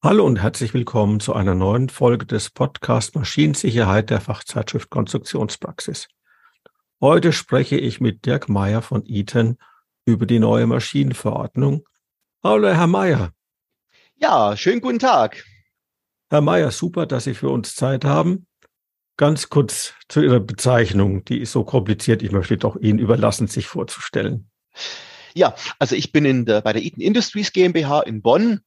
Hallo und herzlich willkommen zu einer neuen Folge des Podcast Maschinensicherheit der Fachzeitschrift Konstruktionspraxis. Heute spreche ich mit Dirk Meyer von Eaton über die neue Maschinenverordnung. Hallo, Herr Meyer. Ja, schönen guten Tag. Herr Meyer, super, dass Sie für uns Zeit haben. Ganz kurz zu Ihrer Bezeichnung. Die ist so kompliziert. Ich möchte doch Ihnen überlassen, sich vorzustellen. Ja, also ich bin in der, bei der Eaton Industries GmbH in Bonn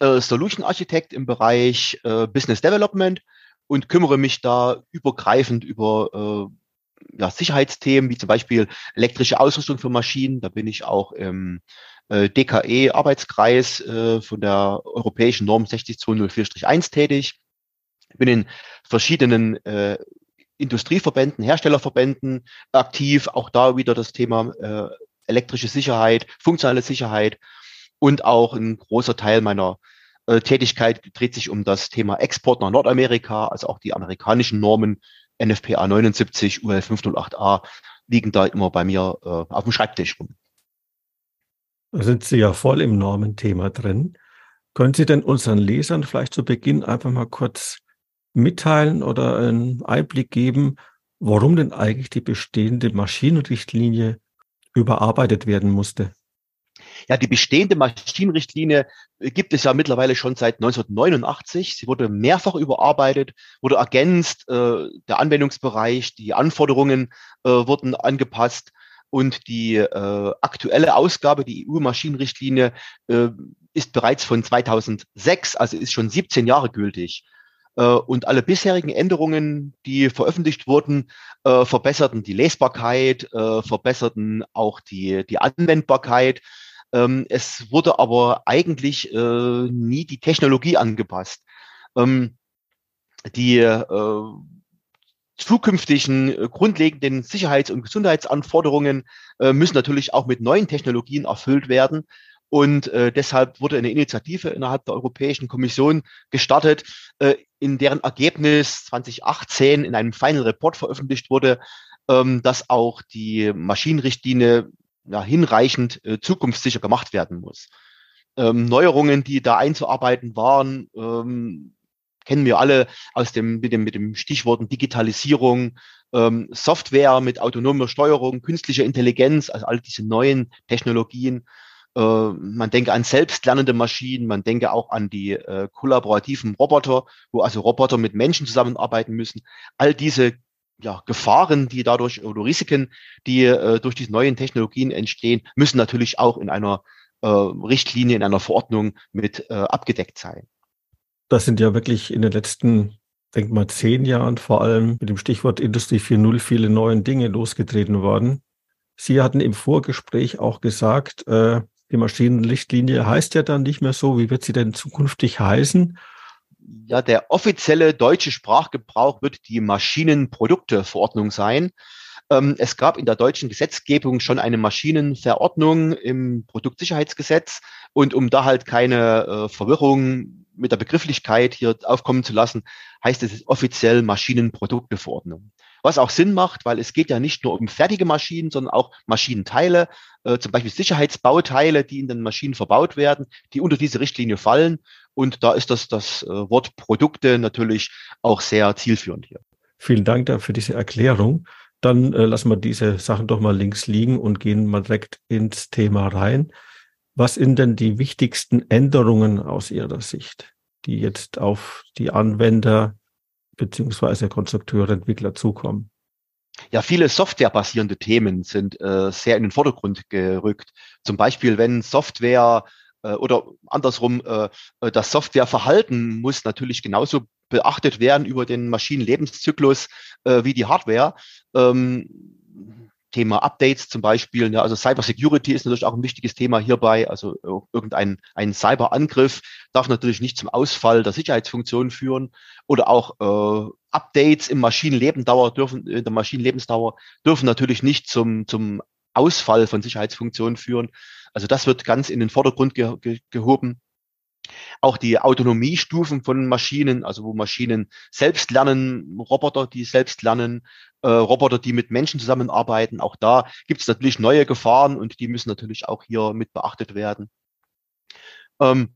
äh, Solution Architect im Bereich äh, Business Development und kümmere mich da übergreifend über äh, ja, Sicherheitsthemen, wie zum Beispiel elektrische Ausrüstung für Maschinen. Da bin ich auch im äh, DKE-Arbeitskreis äh, von der europäischen Norm 60204-1 tätig. Bin in verschiedenen äh, Industrieverbänden, Herstellerverbänden aktiv. Auch da wieder das Thema äh, elektrische Sicherheit, funktionale Sicherheit und auch ein großer Teil meiner äh, Tätigkeit dreht sich um das Thema Export nach Nordamerika, also auch die amerikanischen Normen NFPA 79, UL 508a liegen da immer bei mir äh, auf dem Schreibtisch rum. Da sind Sie ja voll im Normenthema drin. Können Sie denn unseren Lesern vielleicht zu Beginn einfach mal kurz mitteilen oder einen Einblick geben, warum denn eigentlich die bestehende Maschinenrichtlinie überarbeitet werden musste? Ja, die bestehende Maschinenrichtlinie äh, gibt es ja mittlerweile schon seit 1989. Sie wurde mehrfach überarbeitet, wurde ergänzt, äh, der Anwendungsbereich, die Anforderungen äh, wurden angepasst und die äh, aktuelle Ausgabe, die EU-Maschinenrichtlinie, äh, ist bereits von 2006, also ist schon 17 Jahre gültig. Äh, und alle bisherigen Änderungen, die veröffentlicht wurden, äh, verbesserten die Lesbarkeit, äh, verbesserten auch die, die Anwendbarkeit ähm, es wurde aber eigentlich äh, nie die Technologie angepasst. Ähm, die äh, zukünftigen äh, grundlegenden Sicherheits- und Gesundheitsanforderungen äh, müssen natürlich auch mit neuen Technologien erfüllt werden. Und äh, deshalb wurde eine Initiative innerhalb der Europäischen Kommission gestartet, äh, in deren Ergebnis 2018 in einem Final Report veröffentlicht wurde, ähm, dass auch die Maschinenrichtlinie ja, hinreichend äh, zukunftssicher gemacht werden muss. Ähm, Neuerungen, die da einzuarbeiten waren, ähm, kennen wir alle aus dem mit dem mit dem Stichworten Digitalisierung, ähm, Software mit autonomer Steuerung, künstlicher Intelligenz, also all diese neuen Technologien. Äh, man denke an selbstlernende Maschinen, man denke auch an die äh, kollaborativen Roboter, wo also Roboter mit Menschen zusammenarbeiten müssen. All diese ja, Gefahren, die dadurch oder Risiken, die äh, durch diese neuen Technologien entstehen, müssen natürlich auch in einer äh, Richtlinie, in einer Verordnung mit äh, abgedeckt sein. Das sind ja wirklich in den letzten, denk mal, zehn Jahren vor allem mit dem Stichwort Industrie 4.0 viele neue Dinge losgetreten worden. Sie hatten im Vorgespräch auch gesagt, äh, die Maschinenrichtlinie heißt ja dann nicht mehr so. Wie wird sie denn zukünftig heißen? Ja, der offizielle deutsche Sprachgebrauch wird die Maschinenprodukteverordnung sein. Ähm, es gab in der deutschen Gesetzgebung schon eine Maschinenverordnung im Produktsicherheitsgesetz. Und um da halt keine äh, Verwirrung mit der Begrifflichkeit hier aufkommen zu lassen, heißt es offiziell Maschinenprodukteverordnung. Was auch Sinn macht, weil es geht ja nicht nur um fertige Maschinen, sondern auch Maschinenteile, äh, zum Beispiel Sicherheitsbauteile, die in den Maschinen verbaut werden, die unter diese Richtlinie fallen. Und da ist das, das äh, Wort Produkte natürlich auch sehr zielführend hier. Vielen Dank dafür diese Erklärung. Dann äh, lassen wir diese Sachen doch mal links liegen und gehen mal direkt ins Thema rein. Was sind denn die wichtigsten Änderungen aus Ihrer Sicht, die jetzt auf die Anwender beziehungsweise Konstrukteure, Entwickler zukommen? Ja, viele softwarebasierende Themen sind äh, sehr in den Vordergrund gerückt. Zum Beispiel, wenn Software äh, oder andersrum, äh, äh das Softwareverhalten muss natürlich genauso beachtet werden über den Maschinenlebenszyklus wie die Hardware. Ähm, Thema Updates zum Beispiel. Ja, also Cyber Security ist natürlich auch ein wichtiges Thema hierbei. Also irgendein ein Cyberangriff darf natürlich nicht zum Ausfall der Sicherheitsfunktion führen oder auch äh, Updates im Maschinenlebensdauer dürfen in der Maschinenlebensdauer dürfen natürlich nicht zum zum Ausfall von Sicherheitsfunktionen führen. Also das wird ganz in den Vordergrund ge ge gehoben. Auch die Autonomiestufen von Maschinen, also wo Maschinen selbst lernen, Roboter, die selbst lernen, äh, Roboter, die mit Menschen zusammenarbeiten, auch da gibt es natürlich neue Gefahren und die müssen natürlich auch hier mit beachtet werden. Ähm,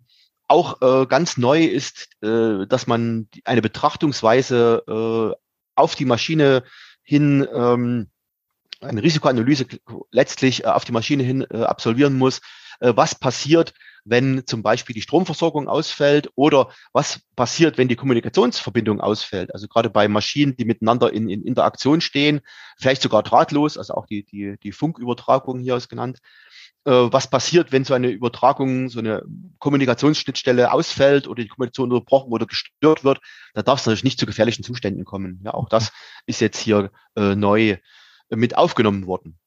auch äh, ganz neu ist, äh, dass man eine Betrachtungsweise äh, auf die Maschine hin, ähm, eine Risikoanalyse letztlich äh, auf die Maschine hin äh, absolvieren muss. Äh, was passiert, wenn zum Beispiel die Stromversorgung ausfällt oder was passiert, wenn die Kommunikationsverbindung ausfällt. Also gerade bei Maschinen, die miteinander in, in Interaktion stehen, vielleicht sogar drahtlos, also auch die, die, die Funkübertragung hier ist genannt. Was passiert, wenn so eine Übertragung, so eine Kommunikationsschnittstelle ausfällt oder die Kommunikation unterbrochen oder gestört wird, da darf es natürlich nicht zu gefährlichen Zuständen kommen. Ja, auch das ist jetzt hier äh, neu mit aufgenommen worden.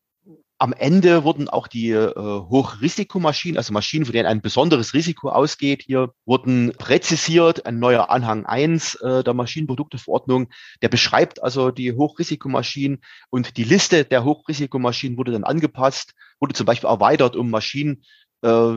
Am Ende wurden auch die äh, Hochrisikomaschinen, also Maschinen, von denen ein besonderes Risiko ausgeht, hier wurden präzisiert. Ein neuer Anhang 1 äh, der Maschinenprodukteverordnung, der beschreibt also die Hochrisikomaschinen und die Liste der Hochrisikomaschinen wurde dann angepasst, wurde zum Beispiel erweitert um Maschinen, äh,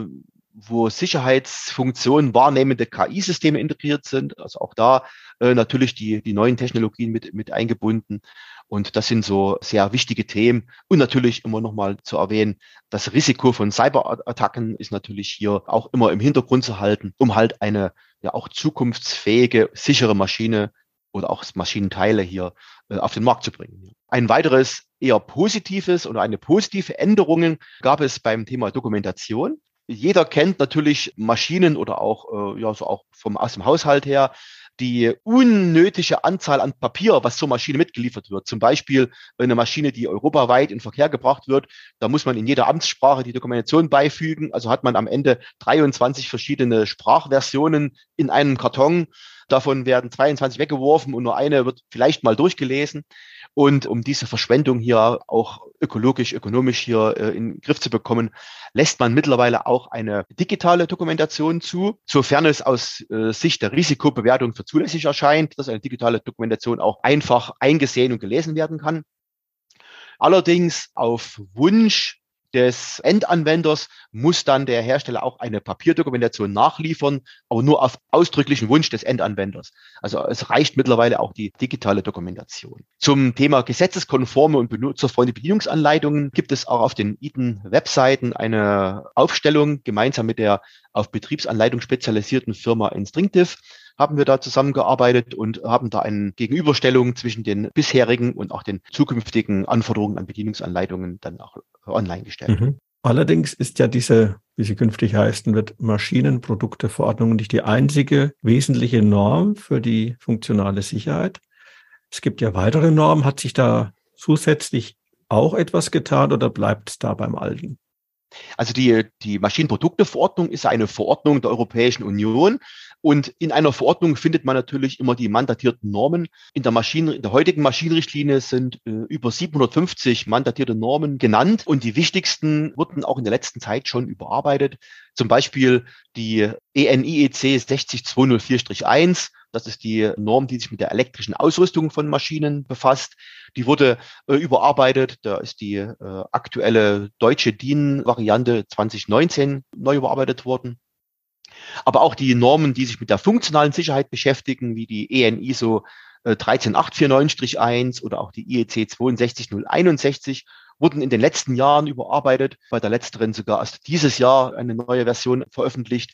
wo Sicherheitsfunktionen wahrnehmende KI-Systeme integriert sind. Also auch da äh, natürlich die, die neuen Technologien mit, mit eingebunden. Und das sind so sehr wichtige Themen. Und natürlich immer nochmal zu erwähnen, das Risiko von Cyberattacken ist natürlich hier auch immer im Hintergrund zu halten, um halt eine ja auch zukunftsfähige, sichere Maschine oder auch Maschinenteile hier äh, auf den Markt zu bringen. Ein weiteres eher positives oder eine positive Änderung gab es beim Thema Dokumentation. Jeder kennt natürlich Maschinen oder auch, äh, ja, so auch vom, aus dem Haushalt her die unnötige Anzahl an Papier, was zur Maschine mitgeliefert wird. Zum Beispiel eine Maschine, die europaweit in Verkehr gebracht wird, da muss man in jeder Amtssprache die Dokumentation beifügen. Also hat man am Ende 23 verschiedene Sprachversionen in einem Karton. Davon werden 22 weggeworfen und nur eine wird vielleicht mal durchgelesen. Und um diese Verschwendung hier auch ökologisch, ökonomisch hier äh, in den Griff zu bekommen, lässt man mittlerweile auch eine digitale Dokumentation zu, sofern es aus äh, Sicht der Risikobewertung für zulässig erscheint, dass eine digitale Dokumentation auch einfach eingesehen und gelesen werden kann. Allerdings auf Wunsch des Endanwenders muss dann der Hersteller auch eine Papierdokumentation nachliefern, aber nur auf ausdrücklichen Wunsch des Endanwenders. Also es reicht mittlerweile auch die digitale Dokumentation. Zum Thema gesetzeskonforme und benutzerfreundliche Bedienungsanleitungen gibt es auch auf den ITEN-Webseiten eine Aufstellung gemeinsam mit der auf Betriebsanleitung spezialisierten Firma Instinctive haben wir da zusammengearbeitet und haben da eine Gegenüberstellung zwischen den bisherigen und auch den zukünftigen Anforderungen an Bedienungsanleitungen dann auch online gestellt. Mhm. Allerdings ist ja diese, wie sie künftig heißen wird, Maschinenprodukteverordnung nicht die einzige wesentliche Norm für die funktionale Sicherheit. Es gibt ja weitere Normen. Hat sich da zusätzlich auch etwas getan oder bleibt es da beim Alten? Also die, die Maschinenprodukteverordnung ist eine Verordnung der Europäischen Union und in einer Verordnung findet man natürlich immer die mandatierten Normen. In der Maschinen, in der heutigen Maschinenrichtlinie sind äh, über 750 mandatierte Normen genannt und die wichtigsten wurden auch in der letzten Zeit schon überarbeitet. Zum Beispiel die ENIEC 60204-1. Das ist die Norm, die sich mit der elektrischen Ausrüstung von Maschinen befasst. Die wurde äh, überarbeitet. Da ist die äh, aktuelle deutsche DIN-Variante 2019 neu überarbeitet worden. Aber auch die Normen, die sich mit der funktionalen Sicherheit beschäftigen, wie die EN ISO 13849-1 oder auch die IEC 62061, wurden in den letzten Jahren überarbeitet. Bei der letzteren sogar erst dieses Jahr eine neue Version veröffentlicht.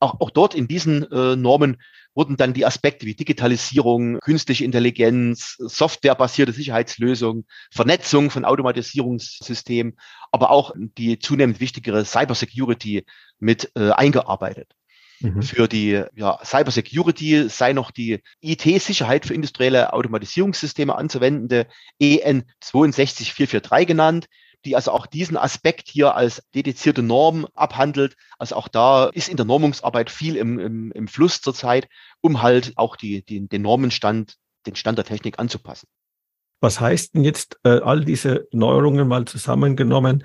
Auch, auch dort in diesen äh, Normen wurden dann die Aspekte wie Digitalisierung, künstliche Intelligenz, softwarebasierte Sicherheitslösungen, Vernetzung von Automatisierungssystemen, aber auch die zunehmend wichtigere Cybersecurity mit äh, eingearbeitet. Mhm. Für die ja, Cybersecurity sei noch die IT-Sicherheit für industrielle Automatisierungssysteme anzuwendende EN 62443 genannt, die also auch diesen Aspekt hier als dedizierte Norm abhandelt. Also auch da ist in der Normungsarbeit viel im, im, im Fluss zurzeit, um halt auch die, die, den Normenstand, den Stand der Technik anzupassen. Was heißt denn jetzt äh, all diese Neuerungen mal zusammengenommen?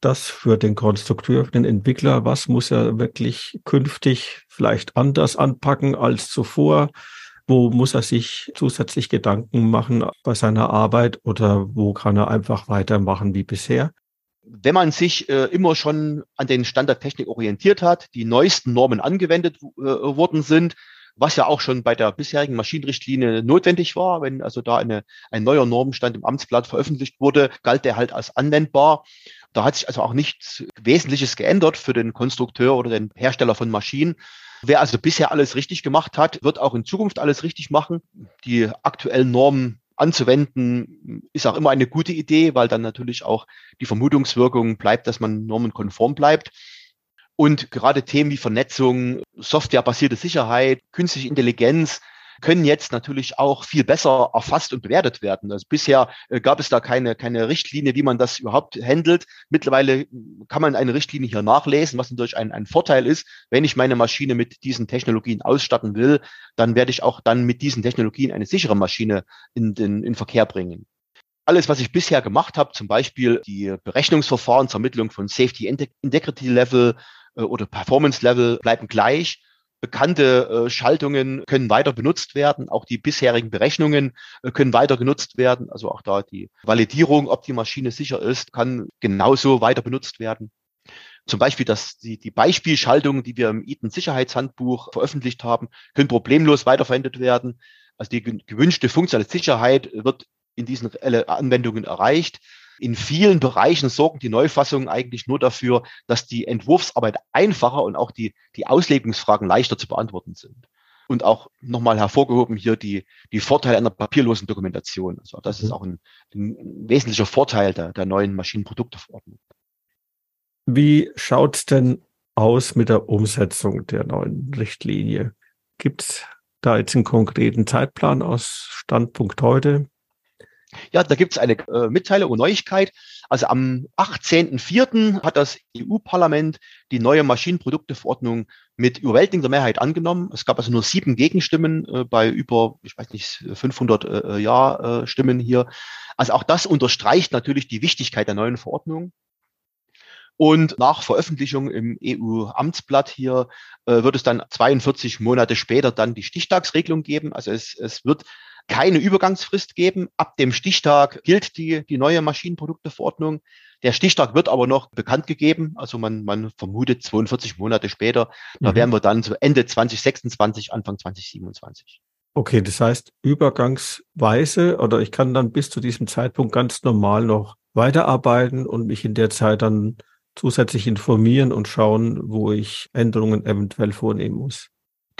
Das für den Konstrukteur, für den Entwickler, was muss er wirklich künftig vielleicht anders anpacken als zuvor? Wo muss er sich zusätzlich Gedanken machen bei seiner Arbeit oder wo kann er einfach weitermachen wie bisher? Wenn man sich äh, immer schon an den Standardtechnik orientiert hat, die neuesten Normen angewendet äh, worden sind, was ja auch schon bei der bisherigen Maschinenrichtlinie notwendig war. Wenn also da eine, ein neuer Normenstand im Amtsblatt veröffentlicht wurde, galt der halt als anwendbar. Da hat sich also auch nichts Wesentliches geändert für den Konstrukteur oder den Hersteller von Maschinen. Wer also bisher alles richtig gemacht hat, wird auch in Zukunft alles richtig machen. Die aktuellen Normen anzuwenden, ist auch immer eine gute Idee, weil dann natürlich auch die Vermutungswirkung bleibt, dass man normenkonform bleibt. Und gerade Themen wie Vernetzung, softwarebasierte Sicherheit, künstliche Intelligenz können jetzt natürlich auch viel besser erfasst und bewertet werden. Also bisher äh, gab es da keine, keine Richtlinie, wie man das überhaupt handelt. Mittlerweile kann man eine Richtlinie hier nachlesen, was natürlich ein, ein Vorteil ist. Wenn ich meine Maschine mit diesen Technologien ausstatten will, dann werde ich auch dann mit diesen Technologien eine sichere Maschine in den in Verkehr bringen. Alles, was ich bisher gemacht habe, zum Beispiel die Berechnungsverfahren zur Ermittlung von Safety Integrity Level äh, oder Performance Level bleiben gleich. Bekannte äh, Schaltungen können weiter benutzt werden. Auch die bisherigen Berechnungen äh, können weiter genutzt werden. Also auch da die Validierung, ob die Maschine sicher ist, kann genauso weiter benutzt werden. Zum Beispiel, dass die, die Beispielschaltungen, die wir im Eaton-Sicherheitshandbuch veröffentlicht haben, können problemlos weiterverwendet werden. Also die gewünschte funktionale Sicherheit wird in diesen Anwendungen erreicht. In vielen Bereichen sorgen die Neufassungen eigentlich nur dafür, dass die Entwurfsarbeit einfacher und auch die, die Auslegungsfragen leichter zu beantworten sind. Und auch nochmal hervorgehoben hier die, die Vorteile einer papierlosen Dokumentation. Also das ist mhm. auch ein, ein wesentlicher Vorteil der, der neuen Maschinenprodukteverordnung. Wie schaut's denn aus mit der Umsetzung der neuen Richtlinie? Gibt's da jetzt einen konkreten Zeitplan aus Standpunkt heute? Ja, da gibt es eine äh, Mitteilung und Neuigkeit. Also am 18.04. hat das EU-Parlament die neue Maschinenprodukteverordnung mit überwältigender Mehrheit angenommen. Es gab also nur sieben Gegenstimmen äh, bei über, ich weiß nicht, 500 äh, Ja-Stimmen hier. Also auch das unterstreicht natürlich die Wichtigkeit der neuen Verordnung. Und nach Veröffentlichung im EU-Amtsblatt hier äh, wird es dann 42 Monate später dann die Stichtagsregelung geben. Also es, es wird keine Übergangsfrist geben. Ab dem Stichtag gilt die, die neue Maschinenprodukteverordnung. Der Stichtag wird aber noch bekannt gegeben. Also man, man vermutet 42 Monate später. Da mhm. wären wir dann so Ende 2026, Anfang 2027. Okay, das heißt übergangsweise oder ich kann dann bis zu diesem Zeitpunkt ganz normal noch weiterarbeiten und mich in der Zeit dann zusätzlich informieren und schauen, wo ich Änderungen eventuell vornehmen muss.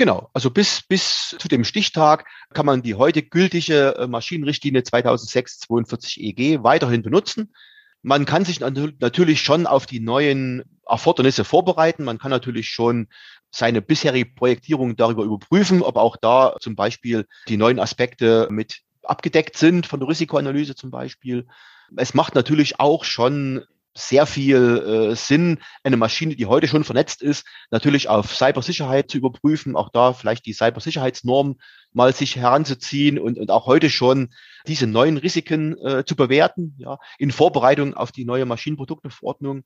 Genau, also bis, bis zu dem Stichtag kann man die heute gültige äh, Maschinenrichtlinie 2006-42 EG weiterhin benutzen. Man kann sich natürlich schon auf die neuen Erfordernisse vorbereiten. Man kann natürlich schon seine bisherige Projektierung darüber überprüfen, ob auch da zum Beispiel die neuen Aspekte mit abgedeckt sind von der Risikoanalyse zum Beispiel. Es macht natürlich auch schon sehr viel äh, Sinn, eine Maschine, die heute schon vernetzt ist, natürlich auf Cybersicherheit zu überprüfen, auch da vielleicht die Cybersicherheitsnorm mal sich heranzuziehen und, und auch heute schon diese neuen Risiken äh, zu bewerten, ja, in Vorbereitung auf die neue Maschinenprodukteverordnung.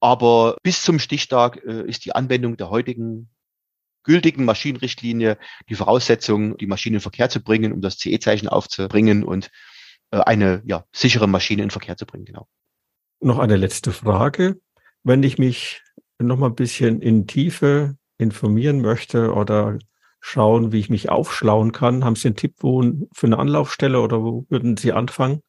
Aber bis zum Stichtag äh, ist die Anwendung der heutigen gültigen Maschinenrichtlinie die Voraussetzung, die Maschine in Verkehr zu bringen, um das CE-Zeichen aufzubringen und äh, eine ja, sichere Maschine in Verkehr zu bringen. Genau. Noch eine letzte Frage. Wenn ich mich noch mal ein bisschen in Tiefe informieren möchte oder schauen, wie ich mich aufschlauen kann, haben Sie einen Tipp wo, für eine Anlaufstelle oder wo würden Sie anfangen?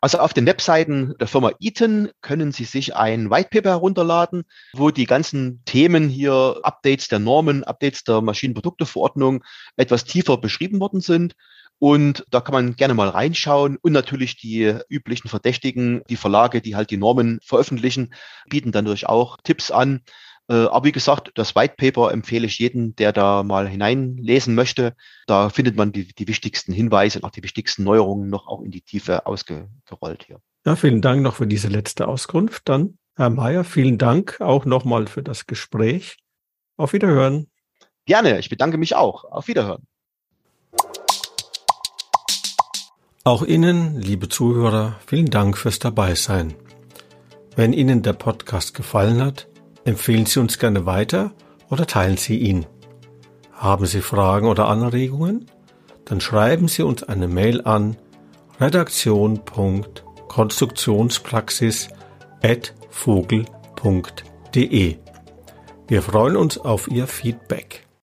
Also auf den Webseiten der Firma Eaton können Sie sich ein Whitepaper herunterladen, wo die ganzen Themen hier, Updates der Normen, Updates der Maschinenprodukteverordnung etwas tiefer beschrieben worden sind. Und da kann man gerne mal reinschauen. Und natürlich die üblichen Verdächtigen, die Verlage, die halt die Normen veröffentlichen, bieten dann natürlich auch Tipps an. Äh, aber wie gesagt, das White Paper empfehle ich jedem, der da mal hineinlesen möchte. Da findet man die, die wichtigsten Hinweise und auch die wichtigsten Neuerungen noch auch in die Tiefe ausgerollt hier. Ja, vielen Dank noch für diese letzte Auskunft. Dann, Herr Mayer, vielen Dank auch nochmal für das Gespräch. Auf Wiederhören. Gerne, ich bedanke mich auch. Auf Wiederhören. Auch Ihnen, liebe Zuhörer, vielen Dank fürs Dabeisein. Wenn Ihnen der Podcast gefallen hat, empfehlen Sie uns gerne weiter oder teilen Sie ihn. Haben Sie Fragen oder Anregungen? Dann schreiben Sie uns eine Mail an redaktion.konstruktionspraxis@vogel.de. Wir freuen uns auf Ihr Feedback.